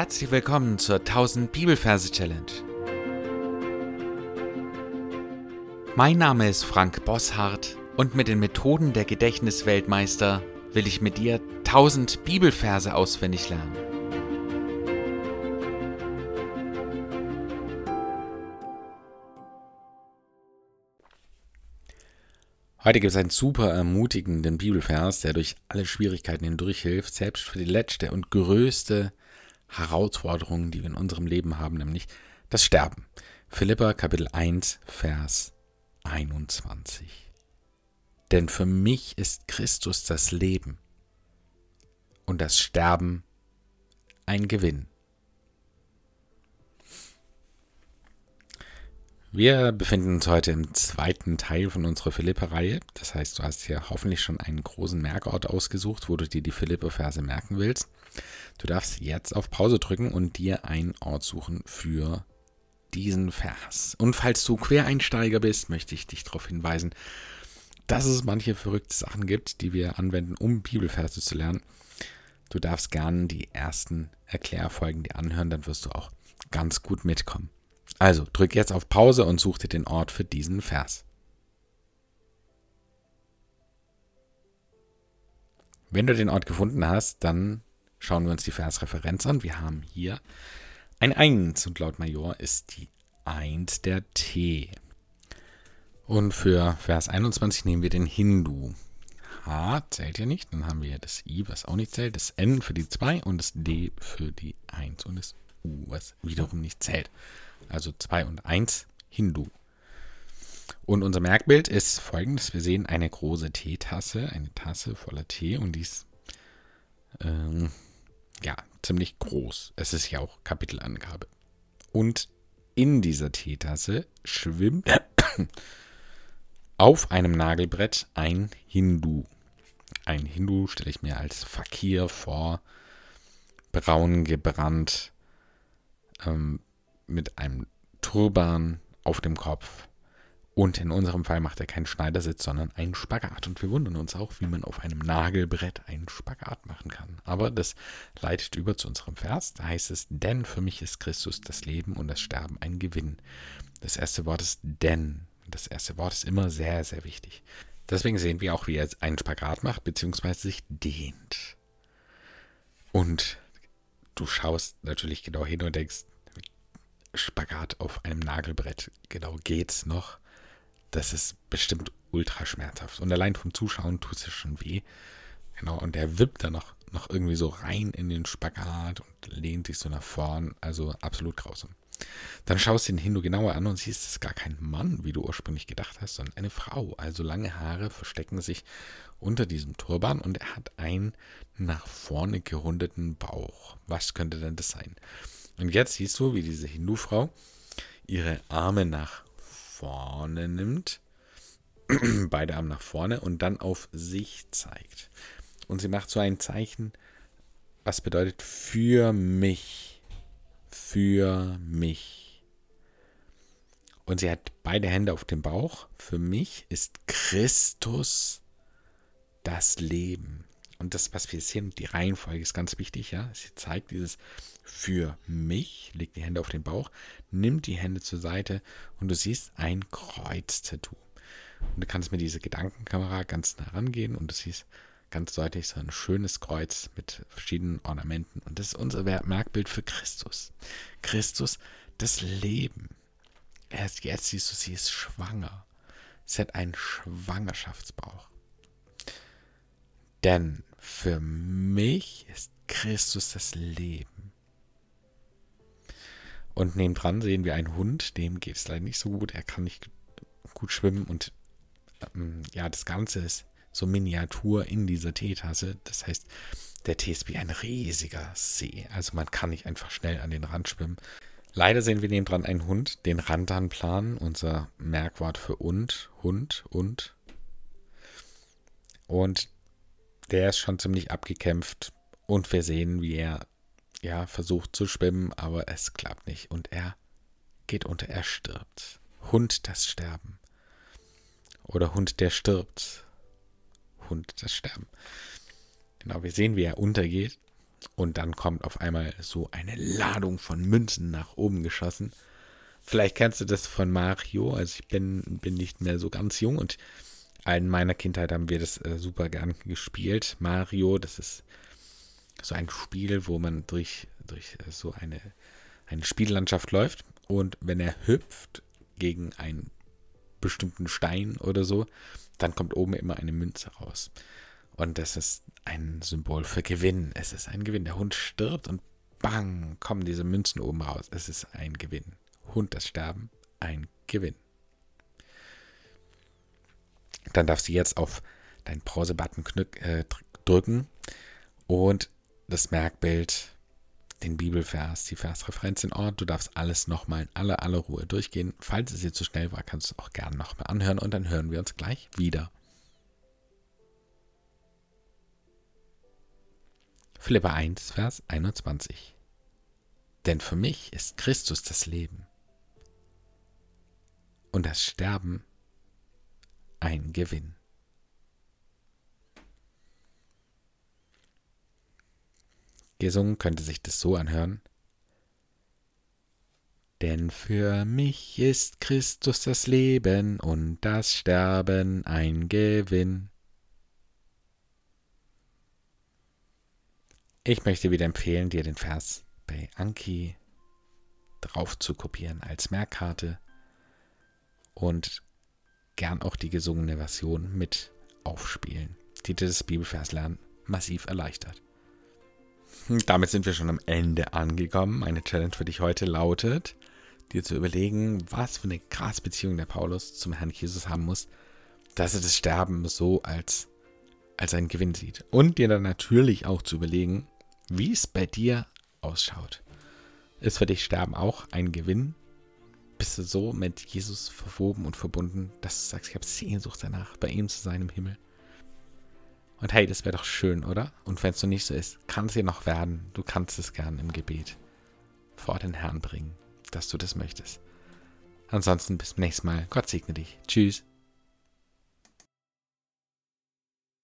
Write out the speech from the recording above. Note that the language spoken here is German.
Herzlich willkommen zur 1000 Bibelverse Challenge. Mein Name ist Frank Bosshardt und mit den Methoden der Gedächtnisweltmeister will ich mit dir 1000 Bibelverse auswendig lernen. Heute gibt es einen super ermutigenden Bibelvers, der durch alle Schwierigkeiten hindurch hilft, selbst für die letzte und größte Herausforderung, die wir in unserem Leben haben, nämlich das Sterben. Philippa Kapitel 1, Vers 21. Denn für mich ist Christus das Leben und das Sterben ein Gewinn. Wir befinden uns heute im zweiten Teil von unserer Philippa-Reihe. Das heißt, du hast hier hoffentlich schon einen großen Merkort ausgesucht, wo du dir die Philippa-Verse merken willst. Du darfst jetzt auf Pause drücken und dir einen Ort suchen für diesen Vers. Und falls du Quereinsteiger bist, möchte ich dich darauf hinweisen, dass es manche verrückte Sachen gibt, die wir anwenden, um Bibelverse zu lernen. Du darfst gerne die ersten Erklärfolgen dir anhören, dann wirst du auch ganz gut mitkommen. Also drück jetzt auf Pause und such dir den Ort für diesen Vers. Wenn du den Ort gefunden hast, dann schauen wir uns die Versreferenz an. Wir haben hier ein 1 und laut Major ist die 1 der T. Und für Vers 21 nehmen wir den Hindu. H zählt ja nicht, dann haben wir das I, was auch nicht zählt, das N für die 2 und das D für die 1 und das U, was wiederum nicht zählt. Also 2 und 1 Hindu. Und unser Merkbild ist folgendes. Wir sehen eine große Teetasse, eine Tasse voller Tee und die ist ähm, ja ziemlich groß. Es ist ja auch Kapitelangabe. Und in dieser Teetasse schwimmt auf einem Nagelbrett ein Hindu. Ein Hindu stelle ich mir als Fakir vor, braun gebrannt, ähm, mit einem Turban auf dem Kopf. Und in unserem Fall macht er keinen Schneidersitz, sondern einen Spagat. Und wir wundern uns auch, wie man auf einem Nagelbrett einen Spagat machen kann. Aber das leitet über zu unserem Vers. Da heißt es, denn für mich ist Christus das Leben und das Sterben ein Gewinn. Das erste Wort ist denn. Das erste Wort ist immer sehr, sehr wichtig. Deswegen sehen wir auch, wie er einen Spagat macht, beziehungsweise sich dehnt. Und du schaust natürlich genau hin und denkst, Spagat auf einem Nagelbrett. Genau geht's noch. Das ist bestimmt ultra schmerzhaft. Und allein vom Zuschauen tut es schon weh. Genau, und der wippt dann noch, noch irgendwie so rein in den Spagat und lehnt sich so nach vorn. Also absolut grausam. Dann schaust du den Hindu genauer an und siehst, es ist gar kein Mann, wie du ursprünglich gedacht hast, sondern eine Frau. Also lange Haare verstecken sich unter diesem Turban und er hat einen nach vorne gerundeten Bauch. Was könnte denn das sein? Und jetzt siehst du, wie diese Hindu-Frau ihre Arme nach vorne nimmt, beide Arme nach vorne und dann auf sich zeigt. Und sie macht so ein Zeichen, was bedeutet für mich, für mich. Und sie hat beide Hände auf dem Bauch. Für mich ist Christus das Leben. Und das, was wir sehen, die Reihenfolge ist ganz wichtig, ja. Sie zeigt dieses für mich, legt die Hände auf den Bauch, nimmt die Hände zur Seite und du siehst ein Kreuz-Tattoo. Und du kannst mit dieser Gedankenkamera ganz nah rangehen und du siehst ganz deutlich so ein schönes Kreuz mit verschiedenen Ornamenten. Und das ist unser Merkbild für Christus. Christus, das Leben. Erst jetzt siehst du, sie ist schwanger. Sie hat einen Schwangerschaftsbauch. Denn für mich ist Christus das Leben. Und nebendran sehen wir einen Hund, dem geht es leider nicht so gut. Er kann nicht gut schwimmen und ähm, ja, das Ganze ist so Miniatur in dieser Teetasse. Das heißt, der Tee ist wie ein riesiger See. Also man kann nicht einfach schnell an den Rand schwimmen. Leider sehen wir nebendran einen Hund, den Randanplan, unser Merkwort für und, Hund, und. Und der ist schon ziemlich abgekämpft und wir sehen, wie er ja versucht zu schwimmen, aber es klappt nicht und er geht unter, er stirbt. Hund das Sterben. Oder Hund, der stirbt. Hund das Sterben. Genau, wir sehen, wie er untergeht Und dann kommt auf einmal so eine Ladung von Münzen nach oben geschossen. Vielleicht kennst du das von Mario. Also ich bin, bin nicht mehr so ganz jung und in meiner Kindheit haben wir das äh, super gern gespielt. Mario, das ist so ein Spiel, wo man durch, durch äh, so eine, eine Spiellandschaft läuft und wenn er hüpft gegen einen bestimmten Stein oder so, dann kommt oben immer eine Münze raus. Und das ist ein Symbol für Gewinn. Es ist ein Gewinn. Der Hund stirbt und bang, kommen diese Münzen oben raus. Es ist ein Gewinn. Hund das Sterben, ein Gewinn. Dann darfst du jetzt auf deinen Pause-Button äh, drücken und das Merkbild, den Bibelvers, die Versreferenz in Ort. Du darfst alles nochmal in aller, aller Ruhe durchgehen. Falls es dir zu schnell war, kannst du auch gerne nochmal anhören und dann hören wir uns gleich wieder. Philippa 1, Vers 21. Denn für mich ist Christus das Leben und das Sterben ein Gewinn. Gesungen könnte sich das so anhören. Denn für mich ist Christus das Leben und das Sterben ein Gewinn. Ich möchte wieder empfehlen, dir den Vers bei Anki drauf zu kopieren als Merkkarte und gern auch die gesungene Version mit aufspielen, die das Bibelverslernen massiv erleichtert. Damit sind wir schon am Ende angekommen. Meine Challenge für dich heute lautet, dir zu überlegen, was für eine krasse Beziehung der Paulus zum Herrn Jesus haben muss, dass er das Sterben so als, als einen Gewinn sieht. Und dir dann natürlich auch zu überlegen, wie es bei dir ausschaut. Ist für dich Sterben auch ein Gewinn? Bist du so mit Jesus verwoben und verbunden, dass du sagst, ich habe Sehnsucht danach, bei ihm zu sein im Himmel? Und hey, das wäre doch schön, oder? Und wenn es so nicht so ist, kann es ja noch werden. Du kannst es gern im Gebet vor den Herrn bringen, dass du das möchtest. Ansonsten bis zum nächsten Mal. Gott segne dich. Tschüss.